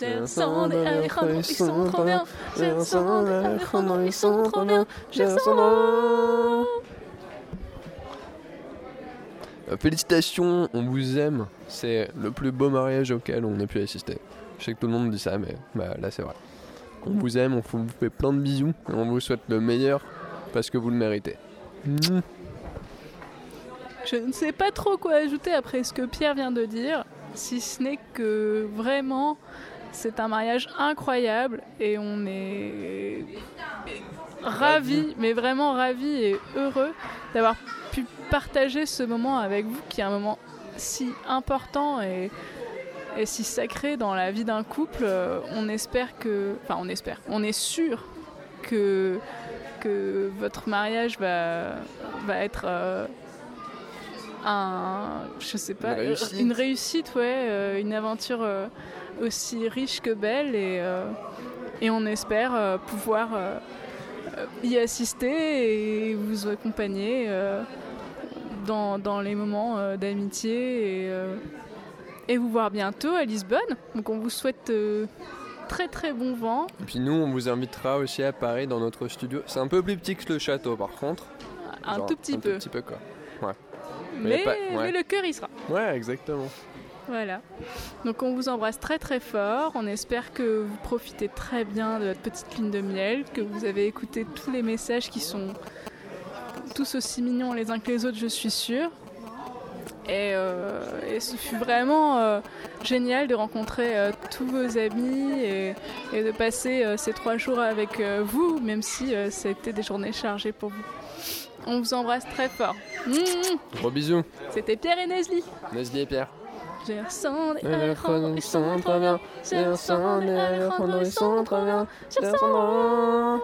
J'ai ils sont trop bien. J'ai ils sont trop bien. J'ai Euh, Félicitations, on vous aime. C'est le plus beau mariage auquel on ait pu assister. Je sais que tout le monde dit ça, mais bah, là c'est vrai. On vous aime, on vous fait plein de bisous et on vous souhaite le meilleur parce que vous le méritez. Je ne sais pas trop quoi ajouter après ce que Pierre vient de dire, si ce n'est que vraiment c'est un mariage incroyable et on est ravis, mais vraiment ravis et heureux d'avoir pu partager ce moment avec vous qui est un moment si important et, si sacré dans la vie d'un couple. Euh, On espère que, enfin on espère, on est sûr que que votre mariage va, va être euh, un, je sais pas, Une réussite. une réussite, ouais, euh, une aventure euh, aussi riche que belle et, euh, et on espère euh, pouvoir euh, euh, y assister et vous accompagner euh, dans, dans les moments euh, d'amitié et, euh, et vous voir bientôt à Lisbonne. Donc on vous souhaite euh, très très bon vent. Et puis nous, on vous invitera aussi à Paris dans notre studio. C'est un peu plus petit que le château par contre. Un Genre, tout petit un peu. tout petit peu quoi. Mais, mais pas- ouais. mais le cœur y sera. Ouais, exactement. Voilà. Donc on vous embrasse très très fort. On espère que vous profitez très bien de votre petite ligne de miel, que vous avez écouté tous les messages qui sont tous aussi mignons les uns que les autres, je suis sûre. Et, euh, et ce fut vraiment euh, génial de rencontrer euh, tous vos amis et, et de passer ces trois jours avec vous, même si c'était des journées chargées pour vous. On vous embrasse très fort. Mouah Gros bisous. C'était Pierre et Nesli. Nesli et Pierre. J'ai un sang des Alejandro, ils sont trop bien. J'ai un sang des Alejandro, ils sont trop bien. J'ai un sang